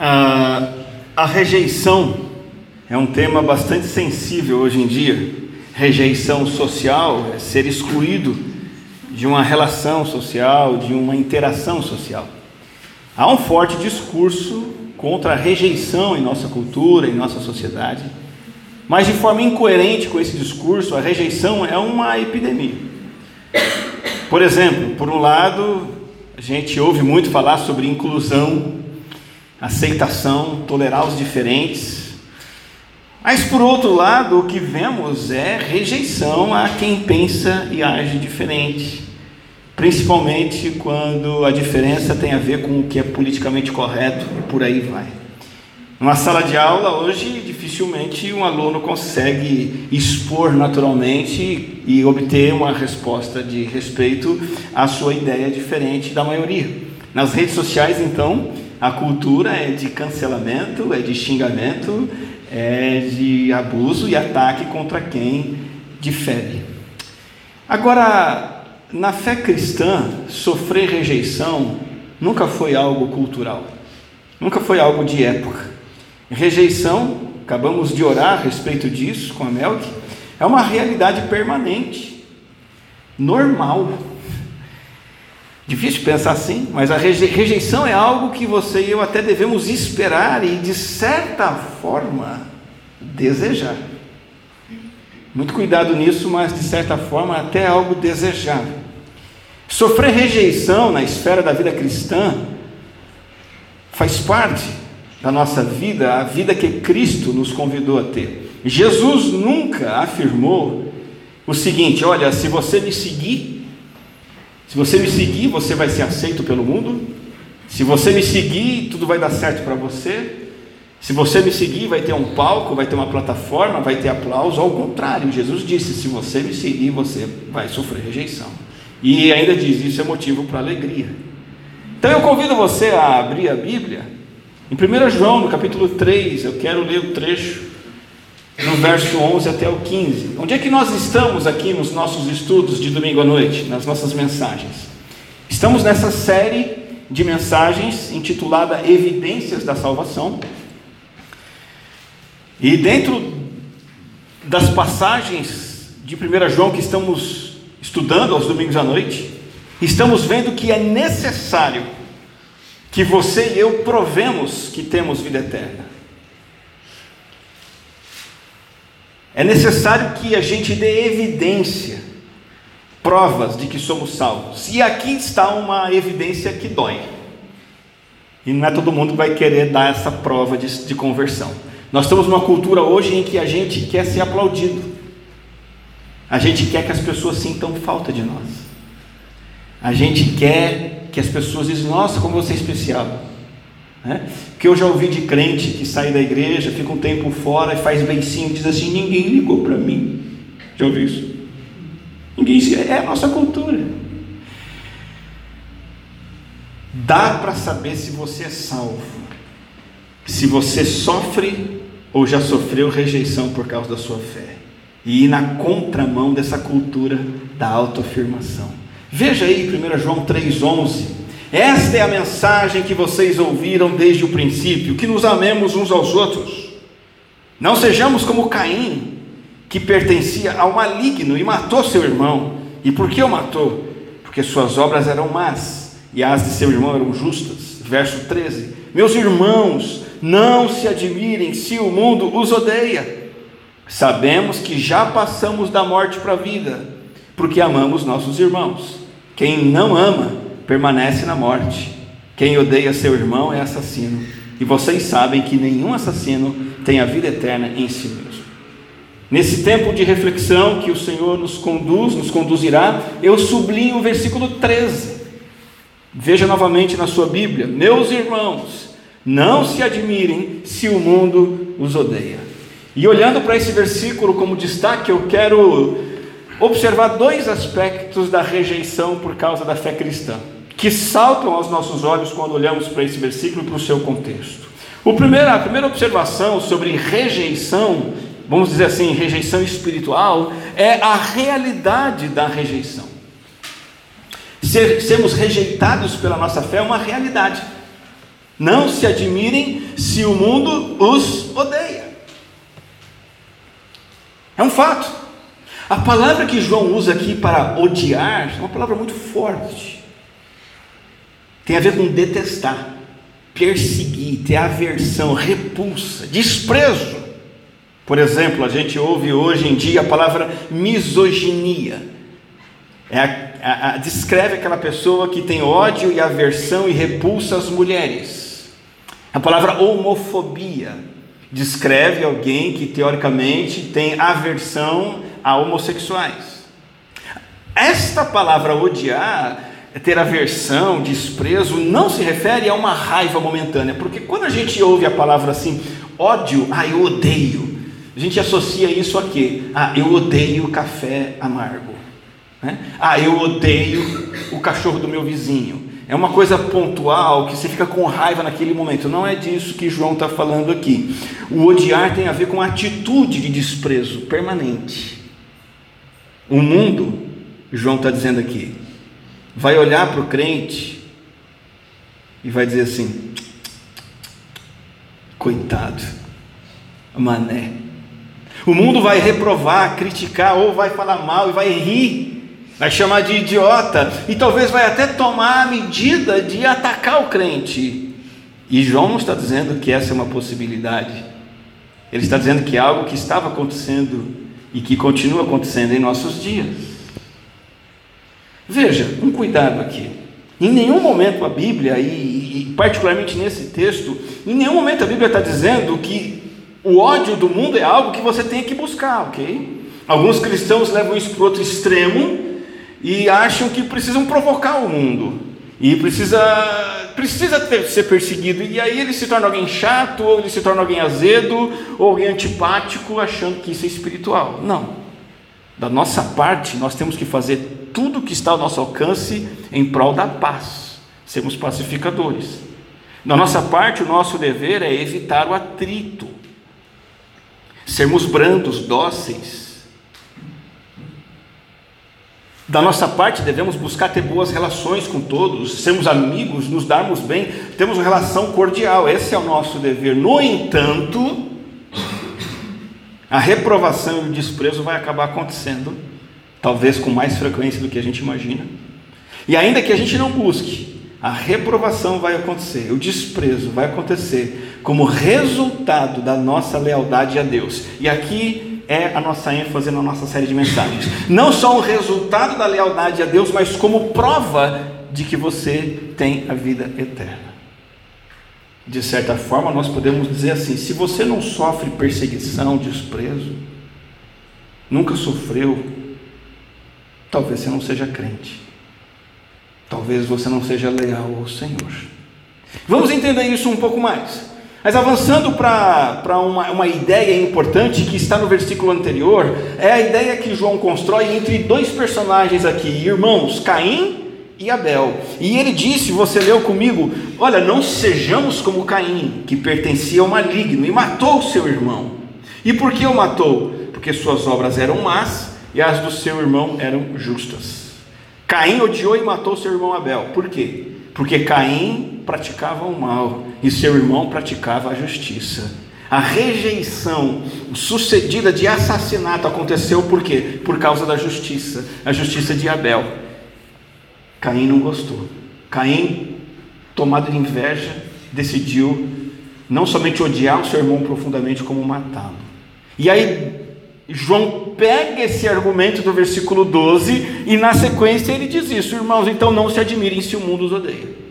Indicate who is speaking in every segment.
Speaker 1: A, a rejeição é um tema bastante sensível hoje em dia. Rejeição social é ser excluído de uma relação social, de uma interação social. Há um forte discurso contra a rejeição em nossa cultura, em nossa sociedade, mas de forma incoerente com esse discurso, a rejeição é uma epidemia. Por exemplo, por um lado, a gente ouve muito falar sobre inclusão, aceitação, tolerar os diferentes. Mas por outro lado, o que vemos é rejeição a quem pensa e age diferente, principalmente quando a diferença tem a ver com o que é politicamente correto e por aí vai. Numa sala de aula, hoje, dificilmente um aluno consegue expor naturalmente e obter uma resposta de respeito à sua ideia diferente da maioria. Nas redes sociais, então, a cultura é de cancelamento, é de xingamento, é de abuso e ataque contra quem difere. Agora, na fé cristã, sofrer rejeição nunca foi algo cultural, nunca foi algo de época. Rejeição, acabamos de orar a respeito disso com a Melk, é uma realidade permanente, normal. Difícil pensar assim, mas a rejeição é algo que você e eu até devemos esperar e, de certa forma, desejar. Muito cuidado nisso, mas de certa forma até algo desejável. Sofrer rejeição na esfera da vida cristã faz parte da nossa vida, a vida que Cristo nos convidou a ter. Jesus nunca afirmou o seguinte: olha, se você me seguir, se você me seguir, você vai ser aceito pelo mundo. Se você me seguir, tudo vai dar certo para você. Se você me seguir, vai ter um palco, vai ter uma plataforma, vai ter aplauso. Ao contrário, Jesus disse: se você me seguir, você vai sofrer rejeição. E ainda diz: isso é motivo para alegria. Então eu convido você a abrir a Bíblia. Em 1 João, no capítulo 3, eu quero ler o trecho no verso 11 até o 15. Onde é que nós estamos aqui nos nossos estudos de domingo à noite, nas nossas mensagens? Estamos nessa série de mensagens intitulada Evidências da Salvação. E dentro das passagens de 1 João que estamos estudando aos domingos à noite, estamos vendo que é necessário que você e eu provemos que temos vida eterna. É necessário que a gente dê evidência, provas de que somos salvos. E aqui está uma evidência que dói. E não é todo mundo que vai querer dar essa prova de, de conversão. Nós estamos numa cultura hoje em que a gente quer ser aplaudido. A gente quer que as pessoas sintam falta de nós. A gente quer que as pessoas dizem, nossa, como você é especial. Né? Que eu já ouvi de crente que sai da igreja, fica um tempo fora e faz beicinho, diz assim: ninguém ligou para mim. Já ouviu isso? Ninguém é a nossa cultura. Dá para saber se você é salvo, se você sofre ou já sofreu rejeição por causa da sua fé, e ir na contramão dessa cultura da autoafirmação. Veja aí 1 João 3,11. Esta é a mensagem que vocês ouviram desde o princípio: que nos amemos uns aos outros. Não sejamos como Caim, que pertencia ao maligno e matou seu irmão. E por que o matou? Porque suas obras eram más e as de seu irmão eram justas. Verso 13: Meus irmãos, não se admirem se o mundo os odeia. Sabemos que já passamos da morte para a vida, porque amamos nossos irmãos. Quem não ama, permanece na morte. Quem odeia seu irmão é assassino. E vocês sabem que nenhum assassino tem a vida eterna em si mesmo. Nesse tempo de reflexão que o Senhor nos conduz, nos conduzirá, eu sublinho o versículo 13. Veja novamente na sua Bíblia: Meus irmãos, não se admirem se o mundo os odeia. E olhando para esse versículo como destaque, eu quero observar dois aspectos da rejeição por causa da fé cristã que saltam aos nossos olhos quando olhamos para esse versículo e para o seu contexto. O primeiro, a primeira observação sobre rejeição, vamos dizer assim, rejeição espiritual, é a realidade da rejeição. Ser, sermos rejeitados pela nossa fé é uma realidade. Não se admirem se o mundo os odeia. É um fato. A palavra que João usa aqui para odiar é uma palavra muito forte. Tem a ver com detestar, perseguir, ter aversão, repulsa, desprezo. Por exemplo, a gente ouve hoje em dia a palavra misoginia. É a, a, a, descreve aquela pessoa que tem ódio e aversão e repulsa as mulheres. A palavra homofobia descreve alguém que teoricamente tem aversão a homossexuais. Esta palavra odiar, ter aversão, desprezo, não se refere a uma raiva momentânea, porque quando a gente ouve a palavra assim, ódio, ah, eu odeio, a gente associa isso a quê? Ah, eu odeio café amargo. Né? Ah, eu odeio o cachorro do meu vizinho. É uma coisa pontual que você fica com raiva naquele momento. Não é disso que João está falando aqui. O odiar tem a ver com a atitude de desprezo permanente. O mundo, João está dizendo aqui, vai olhar para o crente e vai dizer assim: coitado, mané. O mundo vai reprovar, criticar ou vai falar mal e vai rir vai chamar de idiota e talvez vai até tomar a medida de atacar o crente. E João não está dizendo que essa é uma possibilidade. Ele está dizendo que é algo que estava acontecendo e que continua acontecendo em nossos dias. Veja, um cuidado aqui. Em nenhum momento a Bíblia, e, e particularmente nesse texto, em nenhum momento a Bíblia está dizendo que o ódio do mundo é algo que você tem que buscar, ok? Alguns cristãos levam isso para outro extremo e acham que precisam provocar o mundo e precisa precisa ter, ser perseguido e aí ele se torna alguém chato ou ele se torna alguém azedo ou alguém antipático achando que isso é espiritual não da nossa parte nós temos que fazer tudo que está ao nosso alcance em prol da paz. Sermos pacificadores. Da nossa parte o nosso dever é evitar o atrito. Sermos brandos dóceis. Da nossa parte, devemos buscar ter boas relações com todos, sermos amigos, nos darmos bem, temos uma relação cordial, esse é o nosso dever. No entanto, a reprovação e o desprezo vai acabar acontecendo, talvez com mais frequência do que a gente imagina. E ainda que a gente não busque, a reprovação vai acontecer, o desprezo vai acontecer como resultado da nossa lealdade a Deus. E aqui é a nossa ênfase na nossa série de mensagens. Não só um resultado da lealdade a Deus, mas como prova de que você tem a vida eterna. De certa forma, nós podemos dizer assim: se você não sofre perseguição, desprezo, nunca sofreu, talvez você não seja crente, talvez você não seja leal ao Senhor. Vamos entender isso um pouco mais. Mas avançando para uma, uma ideia importante que está no versículo anterior, é a ideia que João constrói entre dois personagens aqui, irmãos, Caim e Abel. E ele disse, você leu comigo, olha, não sejamos como Caim, que pertencia ao maligno e matou seu irmão. E por que o matou? Porque suas obras eram más e as do seu irmão eram justas. Caim odiou e matou seu irmão Abel. Por quê? Porque Caim praticava o mal e seu irmão praticava a justiça. A rejeição sucedida de assassinato aconteceu por quê? Por causa da justiça, a justiça de Abel. Caim não gostou. Caim, tomado de inveja, decidiu não somente odiar o seu irmão profundamente, como matá-lo. E aí, João pega esse argumento do versículo 12 e na sequência ele diz isso, irmãos, então não se admirem se o mundo os odeia.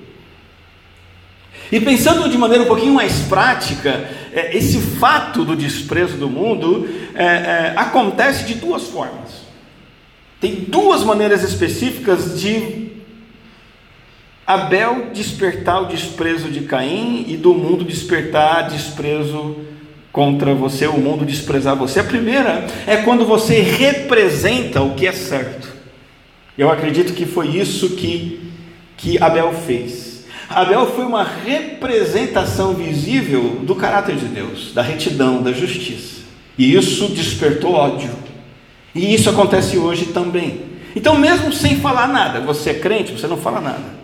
Speaker 1: E pensando de maneira um pouquinho mais prática, é, esse fato do desprezo do mundo é, é, acontece de duas formas. Tem duas maneiras específicas de Abel despertar o desprezo de Caim e do mundo despertar desprezo contra você, o mundo desprezar você. A primeira é quando você representa o que é certo. Eu acredito que foi isso que, que Abel fez. Abel foi uma representação visível do caráter de Deus, da retidão, da justiça. E isso despertou ódio. E isso acontece hoje também. Então, mesmo sem falar nada, você é crente, você não fala nada.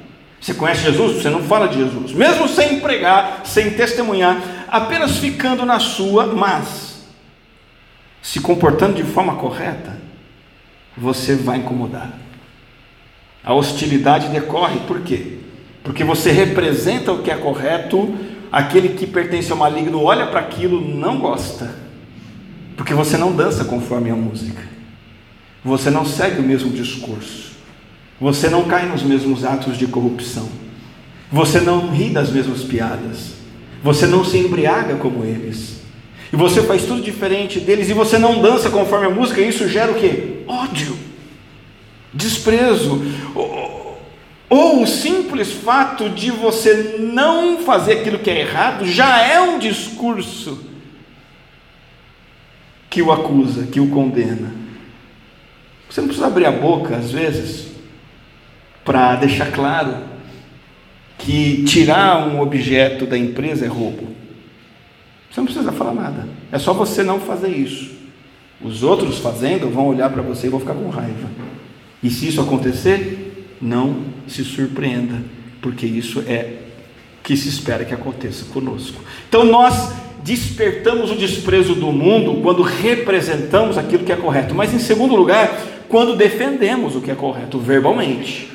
Speaker 1: Você conhece Jesus? Você não fala de Jesus. Mesmo sem pregar, sem testemunhar, apenas ficando na sua, mas se comportando de forma correta, você vai incomodar. A hostilidade decorre por quê? Porque você representa o que é correto, aquele que pertence ao maligno olha para aquilo, não gosta, porque você não dança conforme a música, você não segue o mesmo discurso. Você não cai nos mesmos atos de corrupção. Você não ri das mesmas piadas. Você não se embriaga como eles. E você faz tudo diferente deles e você não dança conforme a música, e isso gera o que? Ódio, desprezo, ou o simples fato de você não fazer aquilo que é errado já é um discurso que o acusa, que o condena. Você não precisa abrir a boca às vezes para deixar claro que tirar um objeto da empresa é roubo. Você não precisa falar nada. É só você não fazer isso. Os outros fazendo vão olhar para você e vão ficar com raiva. E se isso acontecer, não se surpreenda, porque isso é que se espera que aconteça conosco. Então nós despertamos o desprezo do mundo quando representamos aquilo que é correto, mas em segundo lugar, quando defendemos o que é correto verbalmente.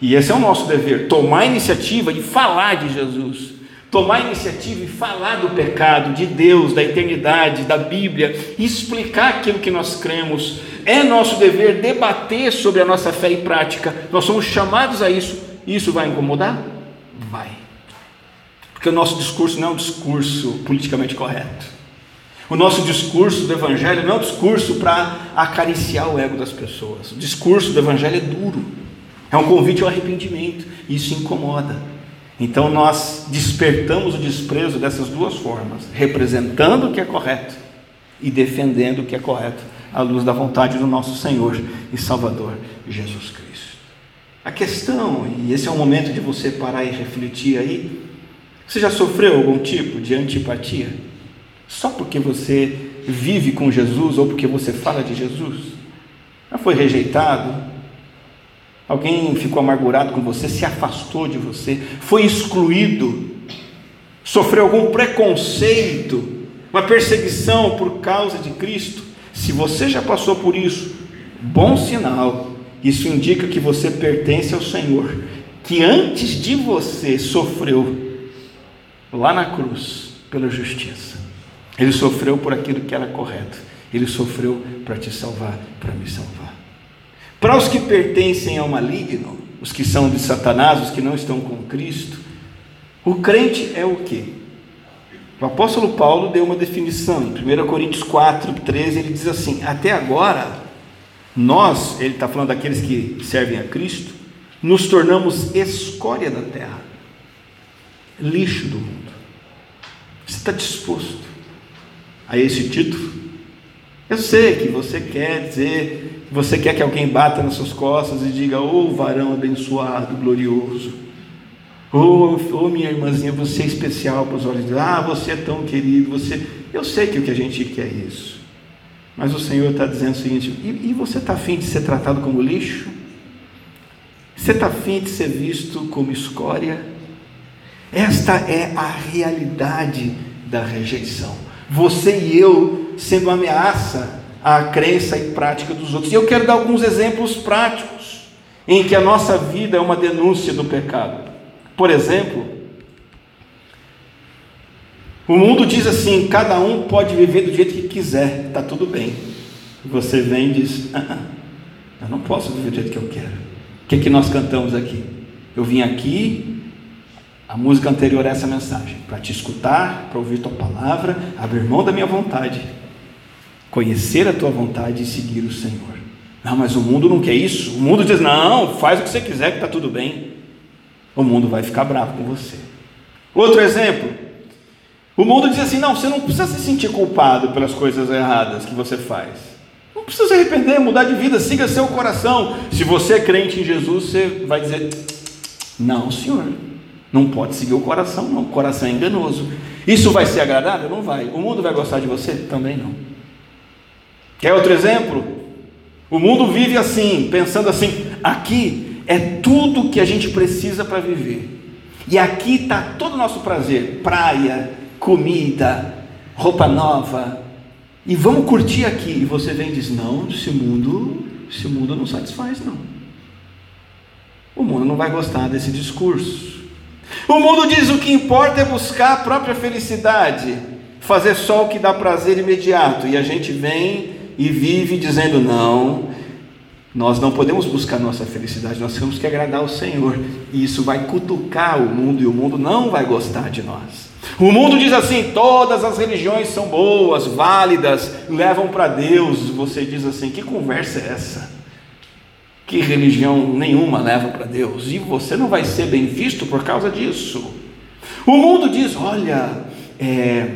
Speaker 1: E esse é o nosso dever: tomar a iniciativa e falar de Jesus, tomar a iniciativa e falar do pecado, de Deus, da eternidade, da Bíblia, explicar aquilo que nós cremos. É nosso dever debater sobre a nossa fé e prática. Nós somos chamados a isso. Isso vai incomodar? Vai. Porque o nosso discurso não é um discurso politicamente correto. O nosso discurso do Evangelho não é um discurso para acariciar o ego das pessoas. O discurso do Evangelho é duro. É um convite ao arrependimento. Isso incomoda. Então nós despertamos o desprezo dessas duas formas, representando o que é correto e defendendo o que é correto à luz da vontade do nosso Senhor e Salvador Jesus Cristo. A questão, e esse é o momento de você parar e refletir aí, você já sofreu algum tipo de antipatia? Só porque você vive com Jesus ou porque você fala de Jesus? Já foi rejeitado? Alguém ficou amargurado com você, se afastou de você, foi excluído, sofreu algum preconceito, uma perseguição por causa de Cristo. Se você já passou por isso, bom sinal. Isso indica que você pertence ao Senhor, que antes de você sofreu lá na cruz pela justiça. Ele sofreu por aquilo que era correto. Ele sofreu para te salvar, para me salvar. Para os que pertencem ao maligno, os que são de Satanás, os que não estão com Cristo, o crente é o que? O apóstolo Paulo deu uma definição, em 1 Coríntios 4, 13, ele diz assim: Até agora, nós, ele está falando daqueles que servem a Cristo, nos tornamos escória da terra, lixo do mundo. Você está disposto a esse título? Eu sei que você quer dizer você quer que alguém bata nas suas costas e diga: Ô oh, varão abençoado, glorioso. Ô oh, oh, minha irmãzinha, você é especial para os olhos de. Ah, você é tão querido. Você... Eu sei que o que a gente quer é isso. Mas o Senhor está dizendo o seguinte: e, e você está afim de ser tratado como lixo? Você está afim de ser visto como escória? Esta é a realidade da rejeição. Você e eu sendo ameaça a crença e prática dos outros. E eu quero dar alguns exemplos práticos em que a nossa vida é uma denúncia do pecado. Por exemplo, o mundo diz assim: cada um pode viver do jeito que quiser, está tudo bem. Você vem e diz: ah, ah, eu não posso viver do jeito que eu quero. O que, é que nós cantamos aqui? Eu vim aqui, a música anterior a essa mensagem, para te escutar, para ouvir tua palavra, abrir mão da minha vontade conhecer a tua vontade e seguir o Senhor. Não, mas o mundo não quer isso. O mundo diz: não, faz o que você quiser que está tudo bem. O mundo vai ficar bravo com você. Outro exemplo: o mundo diz assim: não, você não precisa se sentir culpado pelas coisas erradas que você faz. Não precisa se arrepender, mudar de vida, siga seu coração. Se você é crente em Jesus, você vai dizer: não, senhor, não pode seguir o coração, não. O coração é enganoso. Isso vai ser agradável? Não vai. O mundo vai gostar de você? Também não. Quer outro exemplo? O mundo vive assim, pensando assim: aqui é tudo que a gente precisa para viver. E aqui está todo o nosso prazer: praia, comida, roupa nova. E vamos curtir aqui. E você vem e diz: não, esse mundo, esse mundo não satisfaz, não. O mundo não vai gostar desse discurso. O mundo diz: o que importa é buscar a própria felicidade, fazer só o que dá prazer imediato. E a gente vem e vive dizendo: não, nós não podemos buscar nossa felicidade, nós temos que agradar o Senhor. E isso vai cutucar o mundo e o mundo não vai gostar de nós. O mundo diz assim: todas as religiões são boas, válidas, levam para Deus. Você diz assim: que conversa é essa? Que religião nenhuma leva para Deus. E você não vai ser bem visto por causa disso. O mundo diz: olha, é,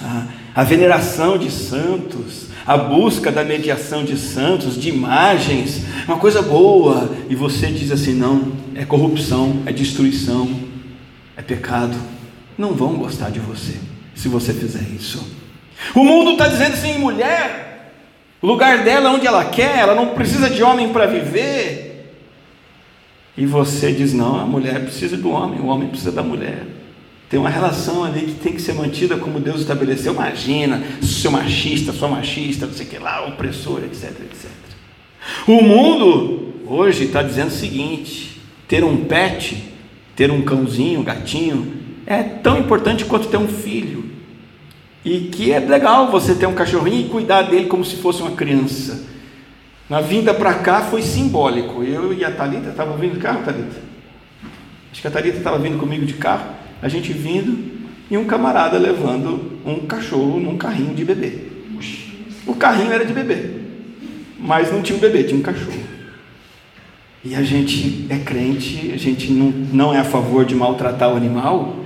Speaker 1: a, a veneração de santos, a busca da mediação de santos, de imagens, uma coisa boa, e você diz assim: não, é corrupção, é destruição, é pecado. Não vão gostar de você se você fizer isso. O mundo está dizendo assim: mulher, o lugar dela é onde ela quer, ela não precisa de homem para viver. E você diz: não, a mulher precisa do homem, o homem precisa da mulher. Tem uma relação ali que tem que ser mantida como Deus estabeleceu. Imagina, seu machista, sua machista, não sei o que lá, opressor, etc, etc. O mundo hoje está dizendo o seguinte: ter um pet, ter um cãozinho, um gatinho, é tão importante quanto ter um filho. E que é legal você ter um cachorrinho e cuidar dele como se fosse uma criança. Na vinda para cá foi simbólico. Eu e a Thalita estavam vindo de carro, Thalita? Acho que a Thalita estava vindo comigo de carro a gente vindo e um camarada levando um cachorro num carrinho de bebê. O carrinho era de bebê, mas não tinha um bebê, tinha um cachorro. E a gente é crente, a gente não, não é a favor de maltratar o animal,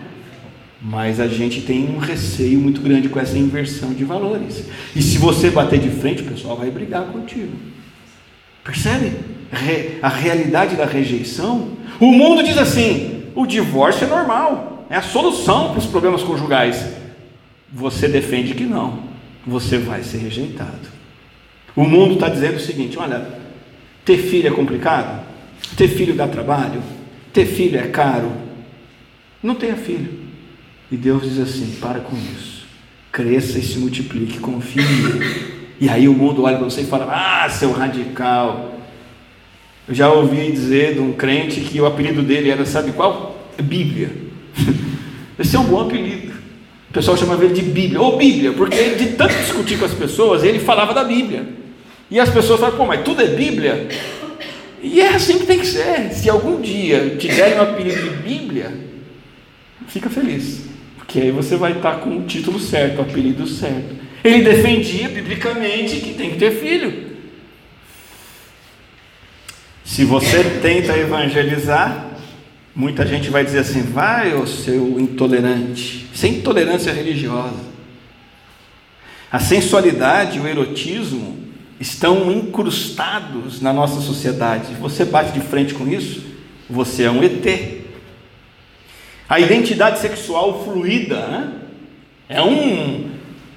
Speaker 1: mas a gente tem um receio muito grande com essa inversão de valores. E se você bater de frente, o pessoal vai brigar contigo. Percebe? A realidade da rejeição. O mundo diz assim: o divórcio é normal é a solução para os problemas conjugais. Você defende que não, você vai ser rejeitado. O mundo está dizendo o seguinte: olha, ter filho é complicado, ter filho dá trabalho, ter filho é caro. Não tenha filho. E Deus diz assim: para com isso, cresça e se multiplique, confie. E aí o mundo olha para você e fala: ah, seu radical. Eu já ouvi dizer de um crente que o apelido dele era, sabe qual? Bíblia. Esse é um bom apelido. O pessoal chamava ele de Bíblia, ou Bíblia, porque de tanto discutir com as pessoas, ele falava da Bíblia. E as pessoas falam, pô, mas tudo é Bíblia? E é assim que tem que ser. Se algum dia te derem um apelido de Bíblia, fica feliz, porque aí você vai estar com o título certo, o apelido certo. Ele defendia biblicamente que tem que ter filho. Se você tenta evangelizar, Muita gente vai dizer assim: vai, o seu intolerante, sem intolerância religiosa. A sensualidade e o erotismo estão incrustados na nossa sociedade. Você bate de frente com isso, você é um ET. A identidade sexual fluida né? é um,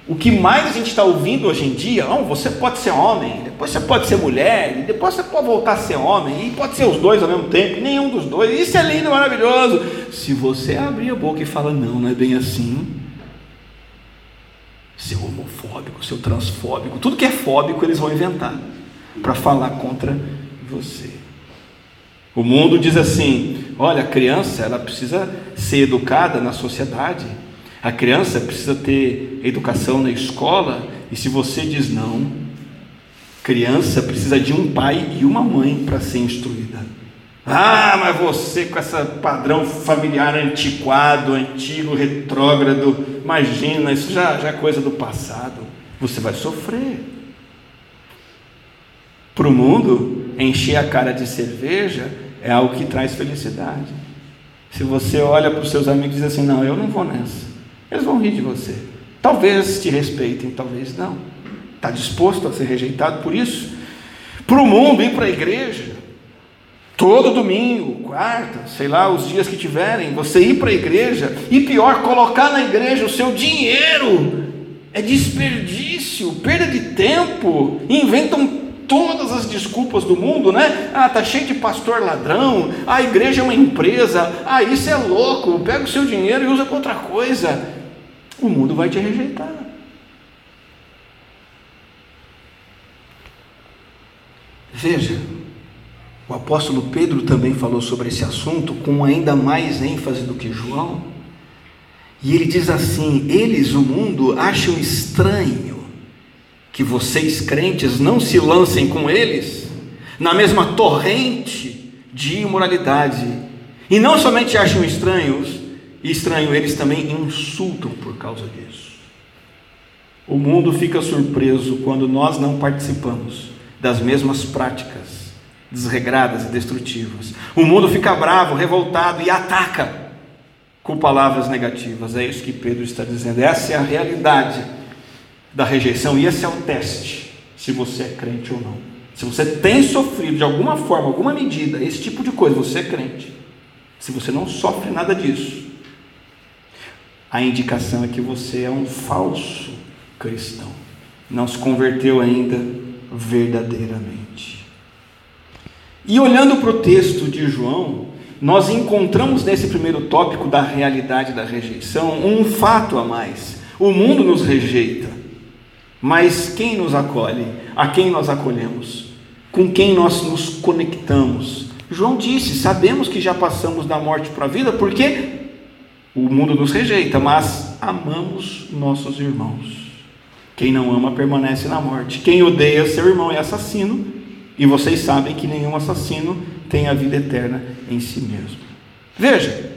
Speaker 1: o que mais a gente está ouvindo hoje em dia, oh, você pode ser homem, depois você pode ser mulher, depois você pode voltar a ser homem, e pode ser os dois ao mesmo tempo, nenhum dos dois, isso é lindo, maravilhoso. Se você abrir a boca e falar, não, não é bem assim, seu homofóbico, seu transfóbico, tudo que é fóbico eles vão inventar para falar contra você. O mundo diz assim: olha, a criança ela precisa ser educada na sociedade a criança precisa ter educação na escola, e se você diz não, criança precisa de um pai e uma mãe para ser instruída. Ah, mas você com esse padrão familiar antiquado, antigo, retrógrado, imagina, isso já, já é coisa do passado. Você vai sofrer. Para o mundo, encher a cara de cerveja é algo que traz felicidade. Se você olha para os seus amigos e diz assim: Não, eu não vou nessa. Eles vão rir de você. Talvez te respeitem, talvez não. Está disposto a ser rejeitado por isso? Para o mundo, ir para a igreja, todo domingo, quarta, sei lá, os dias que tiverem, você ir para a igreja, e pior, colocar na igreja o seu dinheiro, é desperdício, perda de tempo, inventam todas as desculpas do mundo, né? Ah, tá cheio de pastor ladrão, a igreja é uma empresa, ah, isso é louco, pega o seu dinheiro e usa para outra coisa. O mundo vai te rejeitar. Veja, o apóstolo Pedro também falou sobre esse assunto com ainda mais ênfase do que João. E ele diz assim: Eles, o mundo, acham estranho que vocês crentes não se lancem com eles na mesma torrente de imoralidade. E não somente acham estranhos, estranho, eles também insultam por causa disso. O mundo fica surpreso quando nós não participamos das mesmas práticas desregradas e destrutivas. O mundo fica bravo, revoltado e ataca com palavras negativas. É isso que Pedro está dizendo. Essa é a realidade da rejeição, e esse é o teste, se você é crente ou não. Se você tem sofrido de alguma forma, alguma medida, esse tipo de coisa, você é crente. Se você não sofre nada disso, a indicação é que você é um falso cristão, não se converteu ainda verdadeiramente. E olhando para o texto de João, nós encontramos nesse primeiro tópico da realidade da rejeição um fato a mais. O mundo nos rejeita. Mas quem nos acolhe? A quem nós acolhemos? Com quem nós nos conectamos? João disse: Sabemos que já passamos da morte para a vida porque o mundo nos rejeita, mas amamos nossos irmãos. Quem não ama permanece na morte. Quem odeia seu irmão é assassino, e vocês sabem que nenhum assassino tem a vida eterna em si mesmo. Veja,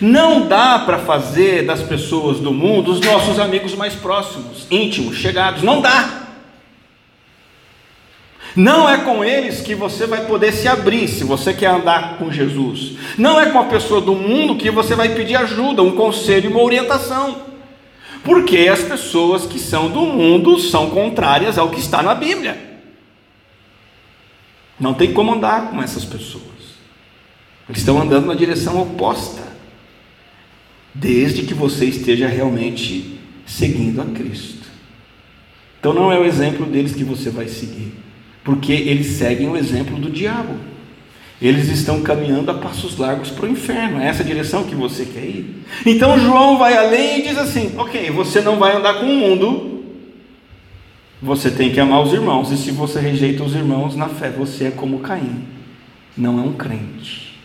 Speaker 1: não dá para fazer das pessoas do mundo os nossos amigos mais próximos, íntimos, chegados. Não dá. Não é com eles que você vai poder se abrir se você quer andar com Jesus. Não é com a pessoa do mundo que você vai pedir ajuda, um conselho uma orientação. Porque as pessoas que são do mundo são contrárias ao que está na Bíblia. Não tem como andar com essas pessoas. Eles estão andando na direção oposta desde que você esteja realmente seguindo a Cristo. Então não é o exemplo deles que você vai seguir, porque eles seguem o exemplo do diabo. Eles estão caminhando a passos largos para o inferno, é essa direção que você quer ir. Então João vai além e diz assim: ok, você não vai andar com o mundo, você tem que amar os irmãos, e se você rejeita os irmãos na fé, você é como Caim, não é um crente.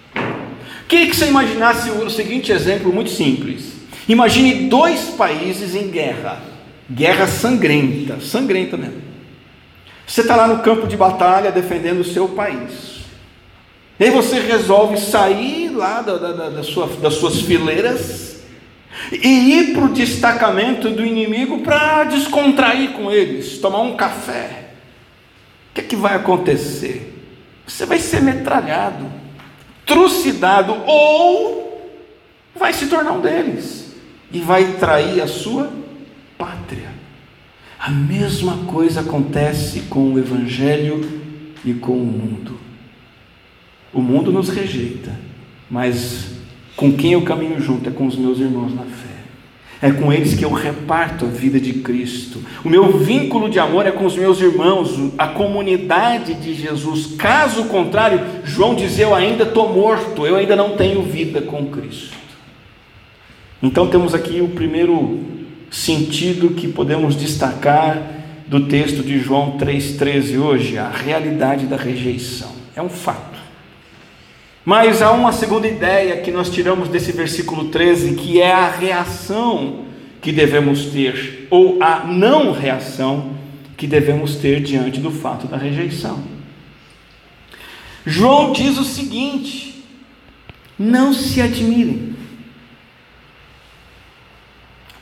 Speaker 1: Queria que você imaginasse o seguinte exemplo muito simples. Imagine dois países em guerra, guerra sangrenta, sangrenta mesmo. Você está lá no campo de batalha defendendo o seu país. E aí você resolve sair lá da, da, da sua, das suas fileiras e ir para o destacamento do inimigo para descontrair com eles, tomar um café. O que, é que vai acontecer? Você vai ser metralhado trucidado, ou vai se tornar um deles e vai trair a sua pátria. A mesma coisa acontece com o Evangelho e com o mundo. O mundo nos rejeita, mas com quem eu caminho junto é com os meus irmãos na fé. É com eles que eu reparto a vida de Cristo. O meu vínculo de amor é com os meus irmãos, a comunidade de Jesus. Caso contrário, João diz: Eu ainda estou morto, eu ainda não tenho vida com Cristo. Então temos aqui o primeiro sentido que podemos destacar do texto de João 3,13 hoje, a realidade da rejeição. É um fato. Mas há uma segunda ideia que nós tiramos desse versículo 13, que é a reação que devemos ter, ou a não reação que devemos ter diante do fato da rejeição. João diz o seguinte: não se admirem.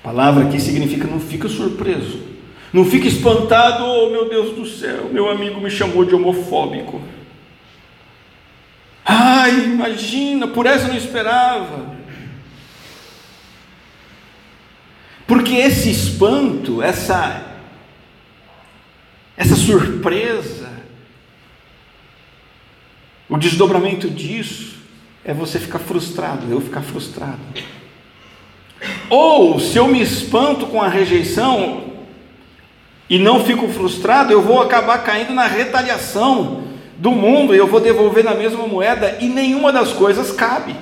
Speaker 1: Palavra aqui significa não fica surpreso, não fica espantado, oh meu Deus do céu, meu amigo me chamou de homofóbico. Ai, imagina, por essa eu não esperava. Porque esse espanto, essa essa surpresa, o desdobramento disso é você ficar frustrado, eu ficar frustrado. Ou se eu me espanto com a rejeição, e não fico frustrado, eu vou acabar caindo na retaliação do mundo e eu vou devolver na mesma moeda e nenhuma das coisas cabe.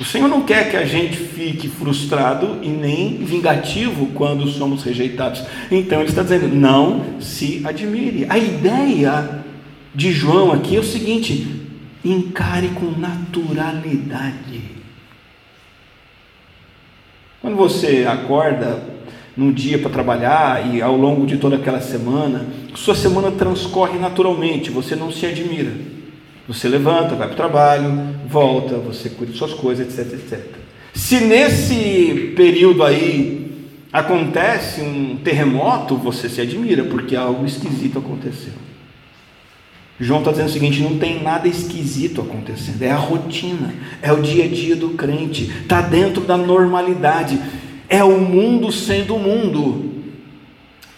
Speaker 1: O Senhor não quer que a gente fique frustrado e nem vingativo quando somos rejeitados. Então Ele está dizendo: não se admire. A ideia de João aqui é o seguinte: encare com naturalidade. Quando você acorda num dia para trabalhar e ao longo de toda aquela semana, sua semana transcorre naturalmente, você não se admira. Você levanta, vai para o trabalho, volta, você cuida de suas coisas, etc, etc. Se nesse período aí acontece um terremoto, você se admira, porque algo esquisito aconteceu. João está dizendo o seguinte: não tem nada esquisito acontecendo, é a rotina, é o dia a dia do crente, está dentro da normalidade, é o mundo sendo o mundo.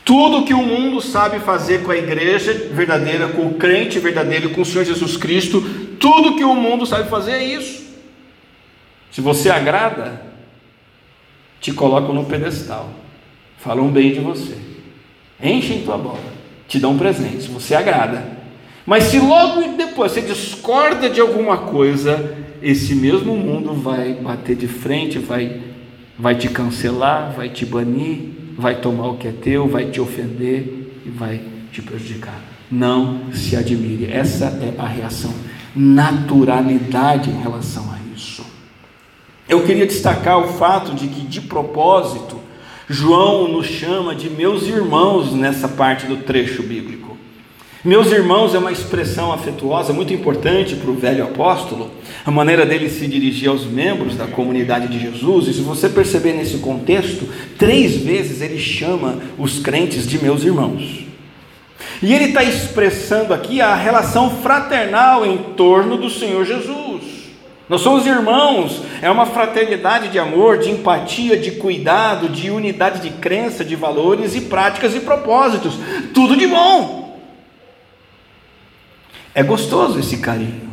Speaker 1: Tudo que o mundo sabe fazer com a igreja verdadeira, com o crente verdadeiro, com o Senhor Jesus Cristo, tudo que o mundo sabe fazer é isso. Se você agrada, te colocam no pedestal, falam bem de você, enchem tua bola, te dão presente, se você agrada. Mas se logo depois você discorda de alguma coisa, esse mesmo mundo vai bater de frente, vai, vai te cancelar, vai te banir, vai tomar o que é teu, vai te ofender e vai te prejudicar. Não se admire. Essa é a reação. Naturalidade em relação a isso. Eu queria destacar o fato de que, de propósito, João nos chama de meus irmãos nessa parte do trecho bíblico. Meus irmãos é uma expressão afetuosa muito importante para o velho apóstolo, a maneira dele se dirigir aos membros da comunidade de Jesus, e se você perceber nesse contexto, três vezes ele chama os crentes de meus irmãos. E ele está expressando aqui a relação fraternal em torno do Senhor Jesus. Nós somos irmãos, é uma fraternidade de amor, de empatia, de cuidado, de unidade de crença, de valores e práticas e propósitos, tudo de bom. É gostoso esse carinho,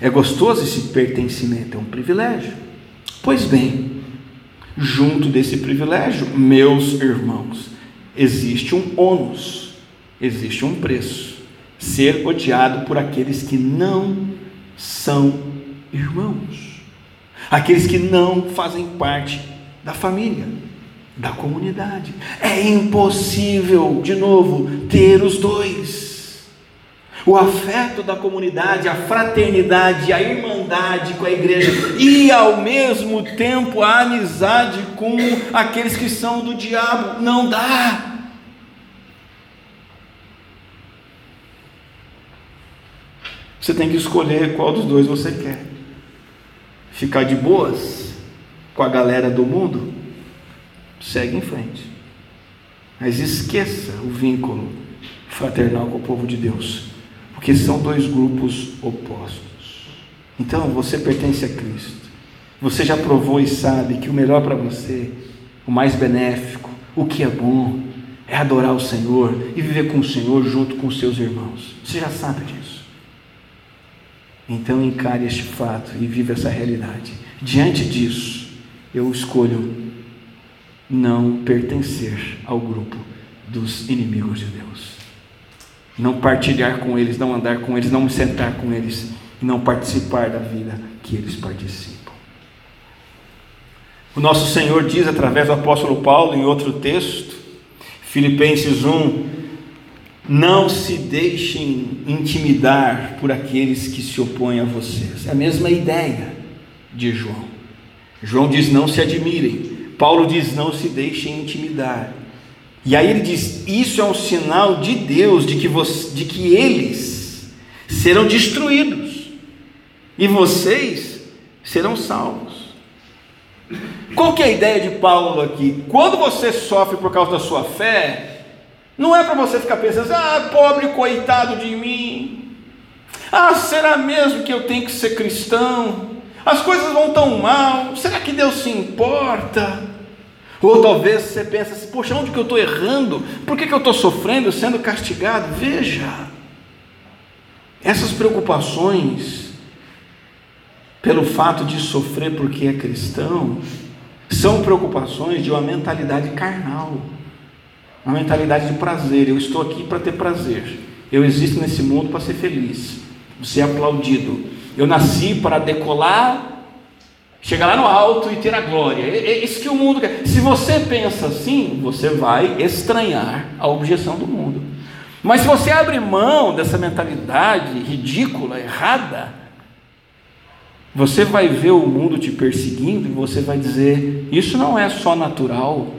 Speaker 1: é gostoso esse pertencimento, é um privilégio. Pois bem, junto desse privilégio, meus irmãos, existe um ônus, existe um preço. Ser odiado por aqueles que não são irmãos, aqueles que não fazem parte da família, da comunidade. É impossível, de novo, ter os dois o afeto da comunidade, a fraternidade, a irmandade com a igreja e ao mesmo tempo a amizade com aqueles que são do diabo. Não dá. Você tem que escolher qual dos dois você quer. Ficar de boas com a galera do mundo? Segue em frente. Mas esqueça o vínculo fraternal com o povo de Deus porque são dois grupos opostos. Então você pertence a Cristo. Você já provou e sabe que o melhor para você, o mais benéfico, o que é bom, é adorar o Senhor e viver com o Senhor junto com os seus irmãos. Você já sabe disso. Então encare este fato e viva essa realidade. Diante disso, eu escolho não pertencer ao grupo dos inimigos de Deus não partilhar com eles, não andar com eles, não me sentar com eles e não participar da vida que eles participam. O nosso Senhor diz através do apóstolo Paulo em outro texto, Filipenses 1, não se deixem intimidar por aqueles que se opõem a vocês. É a mesma ideia de João. João diz: não se admirem. Paulo diz: não se deixem intimidar. E aí ele diz: Isso é um sinal de Deus, de que, você, de que eles serão destruídos e vocês serão salvos. Qual que é a ideia de Paulo aqui? Quando você sofre por causa da sua fé, não é para você ficar pensando, ah, pobre coitado de mim. Ah, será mesmo que eu tenho que ser cristão? As coisas vão tão mal, será que Deus se importa? Ou talvez você pense assim, poxa, onde que eu estou errando? Por que, que eu estou sofrendo, sendo castigado? Veja, essas preocupações, pelo fato de sofrer porque é cristão, são preocupações de uma mentalidade carnal, Uma mentalidade de prazer. Eu estou aqui para ter prazer. Eu existo nesse mundo para ser feliz, ser aplaudido. Eu nasci para decolar, chegar lá no alto e ter a glória. É isso que o mundo quer. Se você pensa assim, você vai estranhar a objeção do mundo. Mas se você abre mão dessa mentalidade ridícula, errada, você vai ver o mundo te perseguindo e você vai dizer: Isso não é só natural,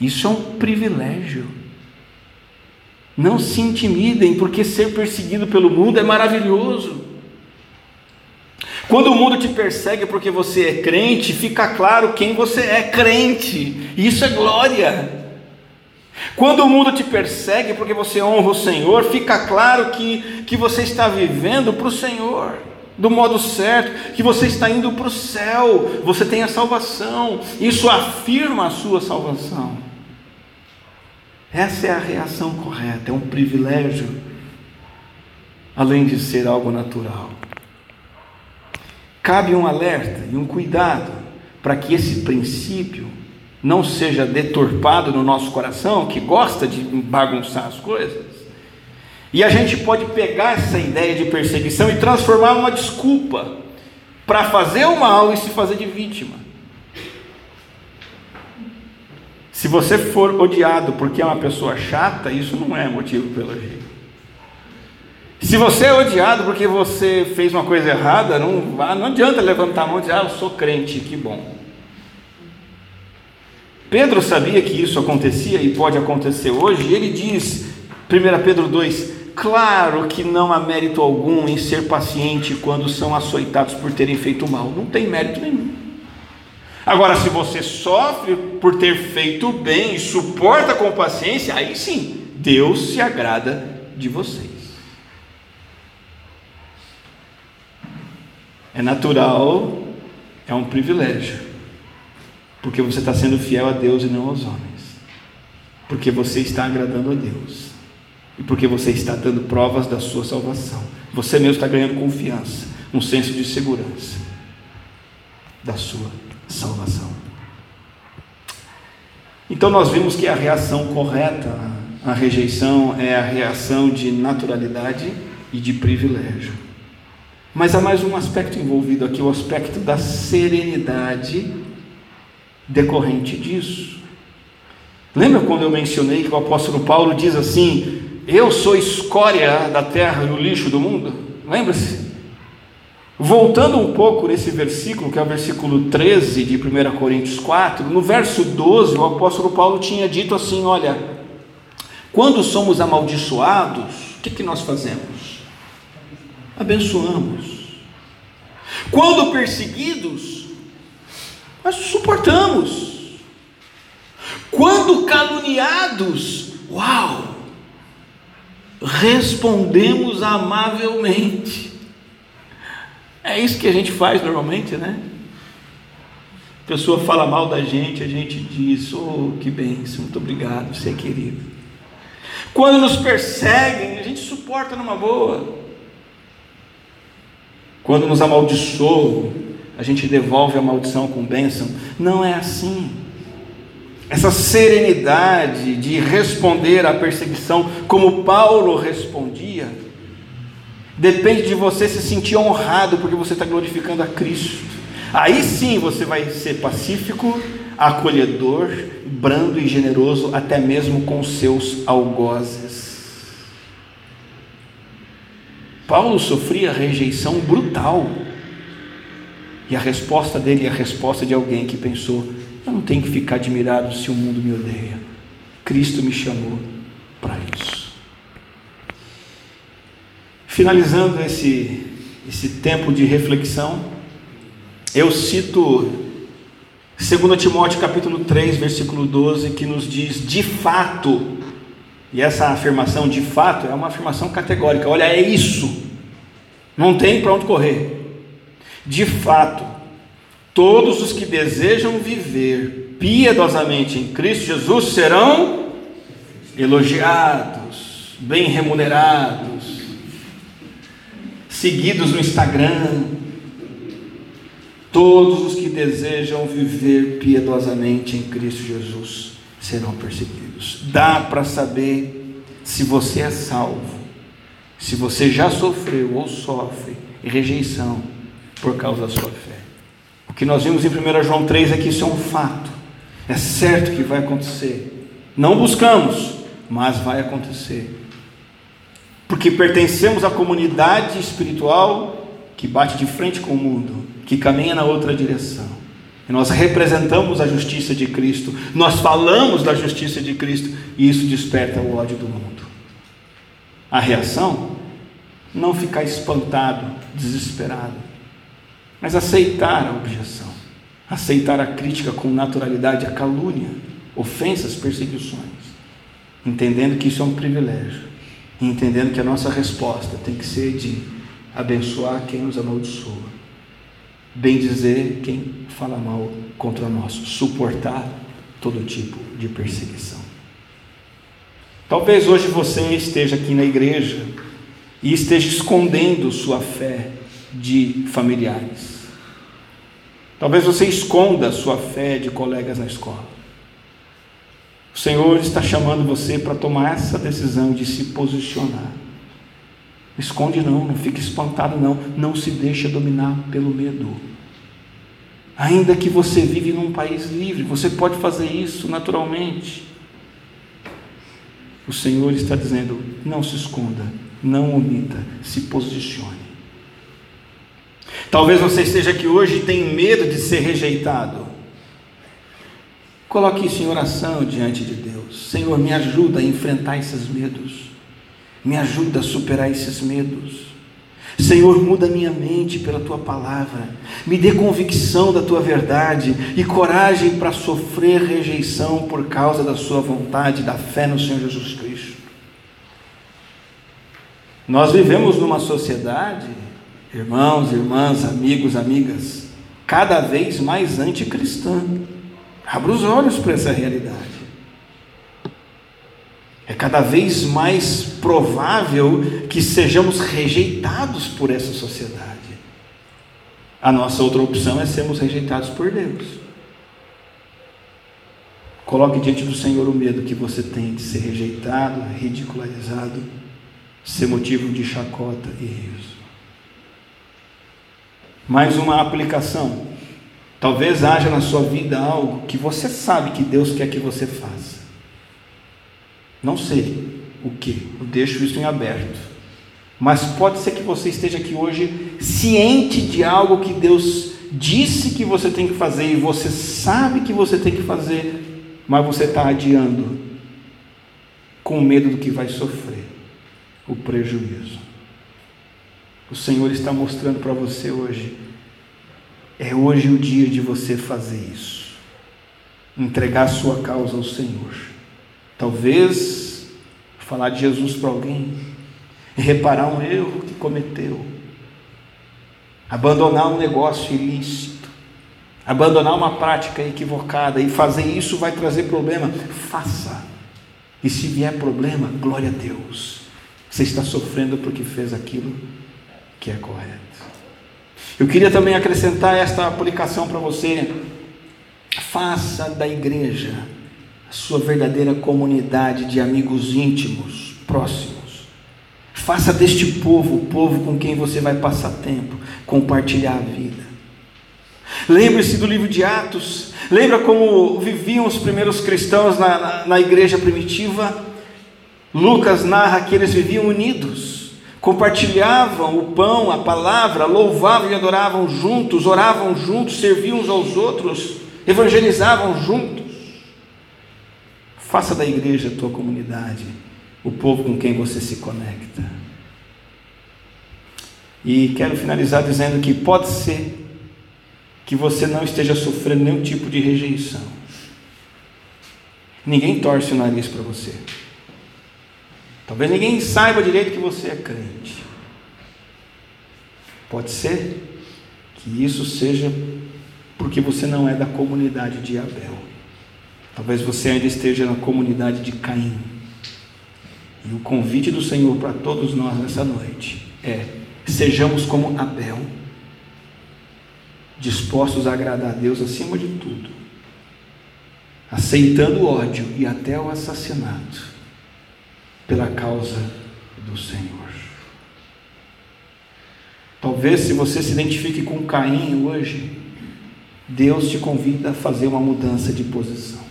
Speaker 1: isso é um privilégio. Não se intimidem, porque ser perseguido pelo mundo é maravilhoso. Quando o mundo te persegue porque você é crente, fica claro quem você é crente, isso é glória. Quando o mundo te persegue porque você honra o Senhor, fica claro que, que você está vivendo para o Senhor do modo certo, que você está indo para o céu, você tem a salvação, isso afirma a sua salvação. Essa é a reação correta, é um privilégio, além de ser algo natural. Cabe um alerta e um cuidado para que esse princípio não seja deturpado no nosso coração, que gosta de bagunçar as coisas, e a gente pode pegar essa ideia de perseguição e transformar numa desculpa para fazer o mal e se fazer de vítima. Se você for odiado porque é uma pessoa chata, isso não é motivo para elogio. Se você é odiado porque você fez uma coisa errada, não, não adianta levantar a mão e dizer, ah, eu sou crente, que bom. Pedro sabia que isso acontecia e pode acontecer hoje, e ele diz, 1 Pedro 2: Claro que não há mérito algum em ser paciente quando são açoitados por terem feito mal, não tem mérito nenhum. Agora, se você sofre por ter feito bem e suporta com paciência, aí sim, Deus se agrada de vocês. É natural, é um privilégio, porque você está sendo fiel a Deus e não aos homens, porque você está agradando a Deus e porque você está dando provas da sua salvação. Você mesmo está ganhando confiança, um senso de segurança da sua salvação. Então nós vimos que a reação correta à rejeição é a reação de naturalidade e de privilégio. Mas há mais um aspecto envolvido aqui, o aspecto da serenidade decorrente disso. Lembra quando eu mencionei que o apóstolo Paulo diz assim: eu sou escória da terra e o lixo do mundo. Lembra-se? Voltando um pouco nesse versículo, que é o versículo 13 de 1 Coríntios 4, no verso 12, o apóstolo Paulo tinha dito assim: Olha, quando somos amaldiçoados, o que, que nós fazemos? Abençoamos. Quando perseguidos, nós suportamos. Quando caluniados, uau, respondemos amavelmente. É isso que a gente faz normalmente, né? A pessoa fala mal da gente, a gente diz: Oh, que bênção, muito obrigado, você é querido. Quando nos perseguem, a gente suporta numa boa. Quando nos amaldiçoam, a gente devolve a maldição com bênção. Não é assim essa serenidade de responder à perseguição como Paulo respondia, depende de você se sentir honrado porque você está glorificando a Cristo. Aí sim você vai ser pacífico, acolhedor, brando e generoso, até mesmo com seus algozes. Paulo sofria rejeição brutal. E a resposta dele é a resposta de alguém que pensou: eu não tenho que ficar admirado se o mundo me odeia. Cristo me chamou para isso. Finalizando esse, esse tempo de reflexão, eu cito 2 Timóteo capítulo 3, versículo 12, que nos diz de fato, e essa afirmação de fato é uma afirmação categórica, olha, é isso, não tem para onde correr. De fato, Todos os que desejam viver piedosamente em Cristo Jesus serão elogiados, bem remunerados, seguidos no Instagram. Todos os que desejam viver piedosamente em Cristo Jesus serão perseguidos. Dá para saber se você é salvo, se você já sofreu ou sofre rejeição por causa da sua fé. O que nós vimos em 1 João 3 é que isso é um fato, é certo que vai acontecer. Não buscamos, mas vai acontecer. Porque pertencemos à comunidade espiritual que bate de frente com o mundo, que caminha na outra direção. Nós representamos a justiça de Cristo, nós falamos da justiça de Cristo, e isso desperta o ódio do mundo. A reação? Não ficar espantado, desesperado, mas aceitar a objeção, aceitar a crítica com naturalidade, a calúnia, ofensas, perseguições, entendendo que isso é um privilégio, e entendendo que a nossa resposta tem que ser de abençoar quem nos amaldiçoa bem dizer quem fala mal contra nós, suportar todo tipo de perseguição. Talvez hoje você esteja aqui na igreja e esteja escondendo sua fé de familiares. Talvez você esconda sua fé de colegas na escola. O Senhor está chamando você para tomar essa decisão de se posicionar. Esconde não, não fique espantado não, não se deixa dominar pelo medo. Ainda que você vive num país livre, você pode fazer isso naturalmente. O Senhor está dizendo: não se esconda, não omita, se posicione. Talvez você esteja aqui hoje e tenha medo de ser rejeitado. Coloque isso em oração diante de Deus. Senhor, me ajuda a enfrentar esses medos. Me ajuda a superar esses medos. Senhor, muda minha mente pela tua palavra, me dê convicção da tua verdade e coragem para sofrer rejeição por causa da sua vontade, da fé no Senhor Jesus Cristo. Nós vivemos numa sociedade, irmãos, irmãs, amigos, amigas, cada vez mais anticristã. Abra os olhos para essa realidade. É cada vez mais provável que sejamos rejeitados por essa sociedade. A nossa outra opção é sermos rejeitados por Deus. Coloque diante do Senhor o medo que você tem de ser rejeitado, ridicularizado, ser motivo de chacota e riso. Mais uma aplicação. Talvez haja na sua vida algo que você sabe que Deus quer que você faça não sei o que, eu deixo isso em aberto. Mas pode ser que você esteja aqui hoje ciente de algo que Deus disse que você tem que fazer e você sabe que você tem que fazer, mas você está adiando com medo do que vai sofrer o prejuízo. O Senhor está mostrando para você hoje. É hoje o dia de você fazer isso. Entregar sua causa ao Senhor. Talvez falar de Jesus para alguém, reparar um erro que cometeu, abandonar um negócio ilícito, abandonar uma prática equivocada e fazer isso vai trazer problema. Faça. E se vier problema, glória a Deus. Você está sofrendo porque fez aquilo que é correto. Eu queria também acrescentar esta aplicação para você. Faça da igreja sua verdadeira comunidade de amigos íntimos, próximos. Faça deste povo o povo com quem você vai passar tempo, compartilhar a vida. Lembre-se do livro de Atos, lembra como viviam os primeiros cristãos na, na, na igreja primitiva? Lucas narra que eles viviam unidos, compartilhavam o pão, a palavra, louvavam e adoravam juntos, oravam juntos, serviam uns aos outros, evangelizavam juntos. Faça da igreja a tua comunidade, o povo com quem você se conecta. E quero finalizar dizendo que pode ser que você não esteja sofrendo nenhum tipo de rejeição. Ninguém torce o nariz para você. Talvez ninguém saiba direito que você é crente. Pode ser que isso seja porque você não é da comunidade de Abel. Talvez você ainda esteja na comunidade de Caim. E o convite do Senhor para todos nós nessa noite é: sejamos como Abel, dispostos a agradar a Deus acima de tudo, aceitando o ódio e até o assassinato pela causa do Senhor. Talvez se você se identifique com Caim hoje, Deus te convida a fazer uma mudança de posição.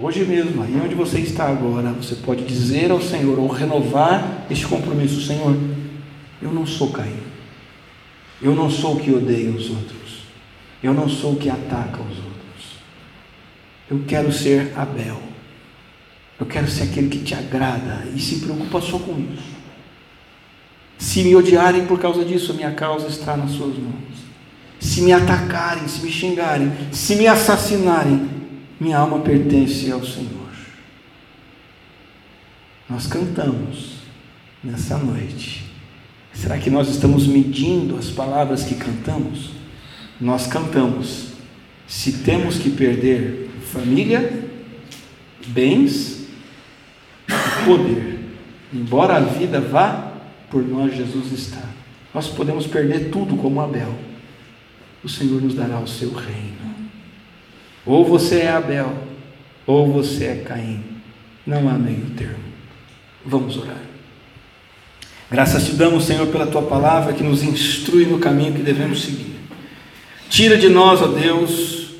Speaker 1: Hoje mesmo, aí onde você está agora, você pode dizer ao Senhor, ou renovar este compromisso: Senhor, eu não sou Caim, eu não sou o que odeia os outros, eu não sou o que ataca os outros, eu quero ser Abel, eu quero ser aquele que te agrada e se preocupa só com isso. Se me odiarem por causa disso, a minha causa está nas suas mãos. Se me atacarem, se me xingarem, se me assassinarem, minha alma pertence ao Senhor. Nós cantamos nessa noite. Será que nós estamos medindo as palavras que cantamos? Nós cantamos. Se temos que perder família, bens poder, embora a vida vá por nós Jesus está. Nós podemos perder tudo como Abel. O Senhor nos dará o seu reino. Ou você é Abel, ou você é Caim. Não há meio termo. Vamos orar. Graças te damos, Senhor, pela tua palavra que nos instrui no caminho que devemos seguir. Tira de nós, ó Deus,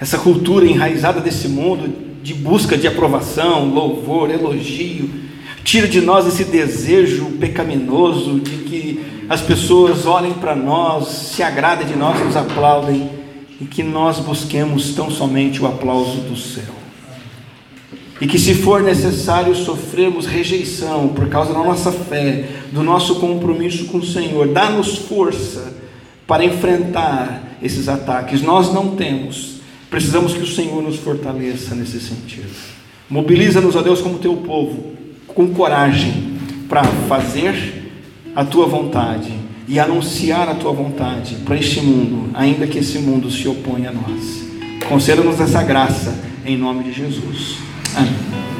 Speaker 1: essa cultura enraizada desse mundo de busca de aprovação, louvor, elogio Tira de nós esse desejo pecaminoso de que as pessoas olhem para nós, se agradem de nós, nos aplaudem e que nós busquemos tão somente o aplauso do céu. E que, se for necessário sofrermos rejeição por causa da nossa fé, do nosso compromisso com o Senhor, dá-nos força para enfrentar esses ataques. Nós não temos, precisamos que o Senhor nos fortaleça nesse sentido. Mobiliza-nos, ó Deus, como teu povo com coragem para fazer a tua vontade e anunciar a tua vontade para este mundo, ainda que esse mundo se oponha a nós. Conceda-nos essa graça em nome de Jesus. Amém.